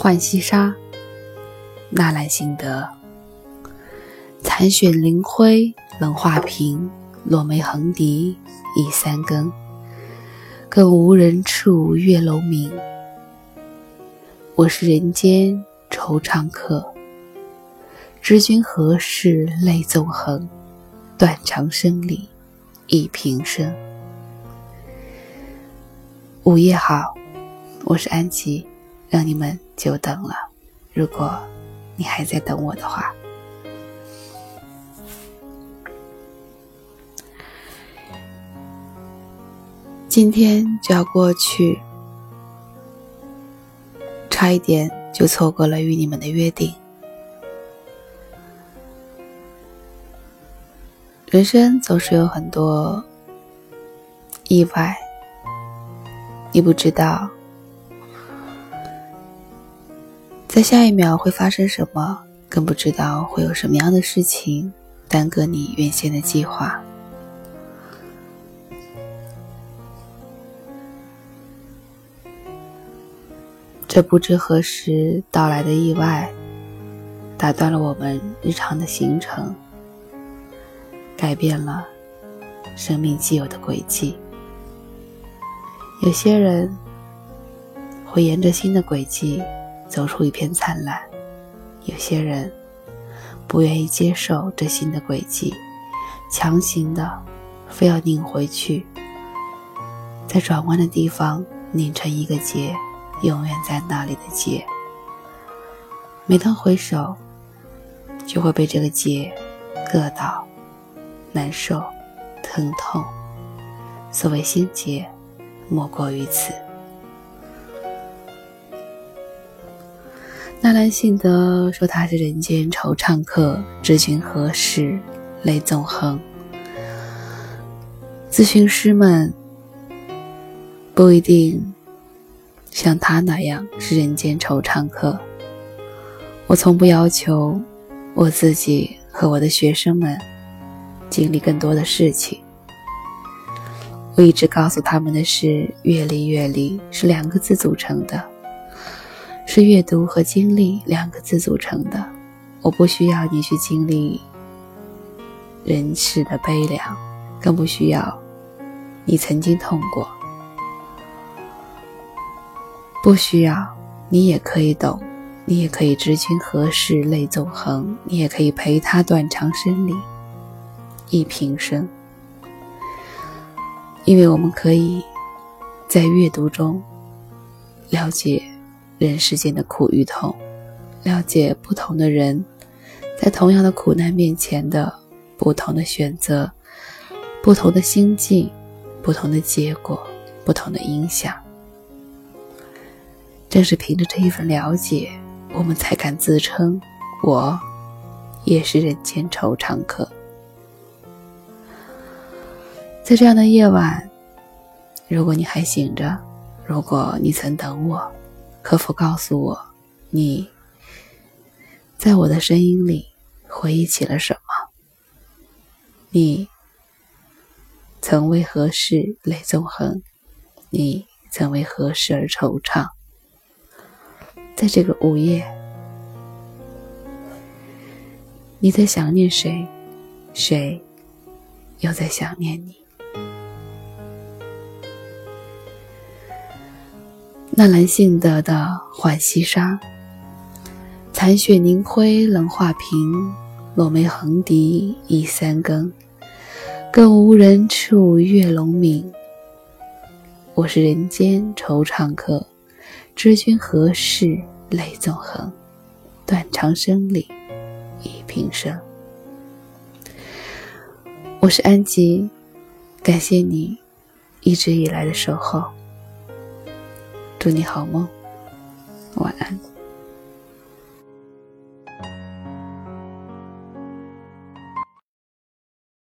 浣溪沙，纳兰性德。残雪凌灰冷画屏，落梅横笛已三更。更无人处月楼明。我是人间惆怅客，知君何事泪纵横？断肠声里忆平生。午夜好，我是安琪，让你们久等了。如果你还在等我的话，今天就要过去，差一点就错过了与你们的约定。人生总是有很多意外。你不知道，在下一秒会发生什么，更不知道会有什么样的事情耽搁你原先的计划。这不知何时到来的意外，打断了我们日常的行程，改变了生命既有的轨迹。有些人会沿着新的轨迹走出一片灿烂，有些人不愿意接受这新的轨迹，强行的非要拧回去，在转弯的地方拧成一个结，永远在那里的结。每当回首，就会被这个结硌到，难受、疼痛。所谓心结。莫过于此。纳兰性德说他是人间惆怅客，知君何事泪纵横。咨询师们不一定像他那样是人间惆怅客。我从不要求我自己和我的学生们经历更多的事情。我一直告诉他们的是，阅历，阅历是两个字组成的，是阅读和经历两个字组成的。我不需要你去经历人世的悲凉，更不需要你曾经痛过，不需要你也可以懂，你也可以知君何事泪纵横，你也可以陪他断肠声里一平生。因为我们可以在阅读中了解人世间的苦与痛，了解不同的人在同样的苦难面前的不同的选择、不同的心境、不同的结果、不同的影响。正是凭着这一份了解，我们才敢自称我也是人间惆怅客。在这样的夜晚，如果你还醒着，如果你曾等我，可否告诉我，你在我的声音里回忆起了什么？你曾为何事泪纵横？你曾为何事而惆怅？在这个午夜，你在想念谁？谁又在想念你？纳兰性德的《浣溪沙》，残雪凝辉冷画屏，落梅横笛已三更。更无人处月笼明。我是人间惆怅客，知君何事泪纵横？断肠声里忆平生。我是安吉，感谢你一直以来的守候。祝你好梦，晚安。